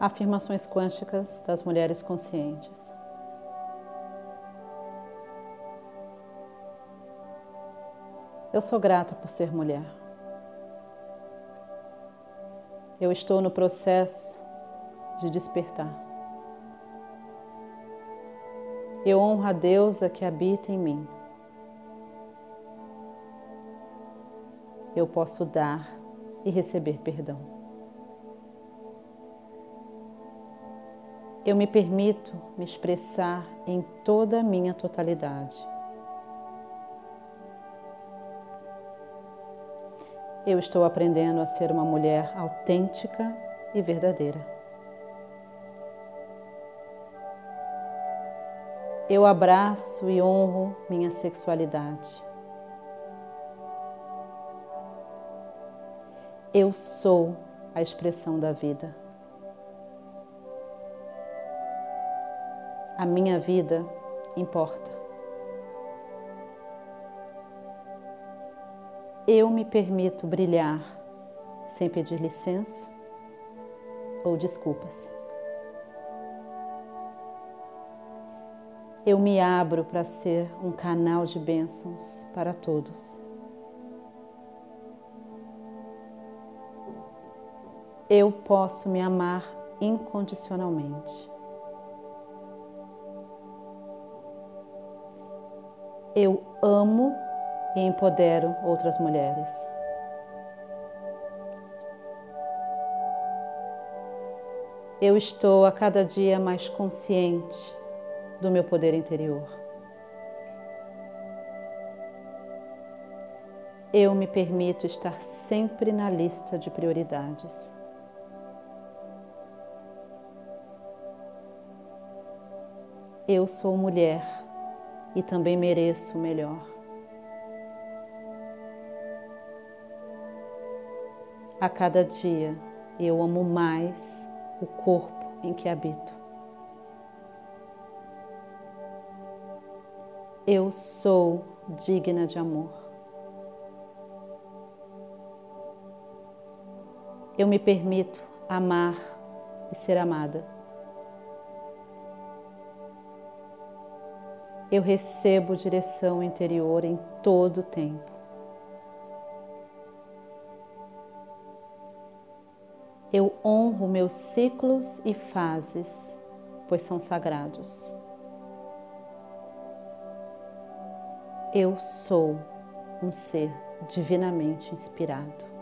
Afirmações quânticas das mulheres conscientes. Eu sou grata por ser mulher. Eu estou no processo de despertar. Eu honro a deusa que habita em mim. Eu posso dar e receber perdão. Eu me permito me expressar em toda a minha totalidade. Eu estou aprendendo a ser uma mulher autêntica e verdadeira. Eu abraço e honro minha sexualidade. Eu sou a expressão da vida. A minha vida importa. Eu me permito brilhar sem pedir licença ou desculpas. Eu me abro para ser um canal de bênçãos para todos. Eu posso me amar incondicionalmente. Eu amo e empodero outras mulheres. Eu estou a cada dia mais consciente do meu poder interior. Eu me permito estar sempre na lista de prioridades. Eu sou mulher e também mereço o melhor. A cada dia eu amo mais o corpo em que habito. Eu sou digna de amor. Eu me permito amar e ser amada. Eu recebo direção interior em todo o tempo. Eu honro meus ciclos e fases, pois são sagrados. Eu sou um ser divinamente inspirado.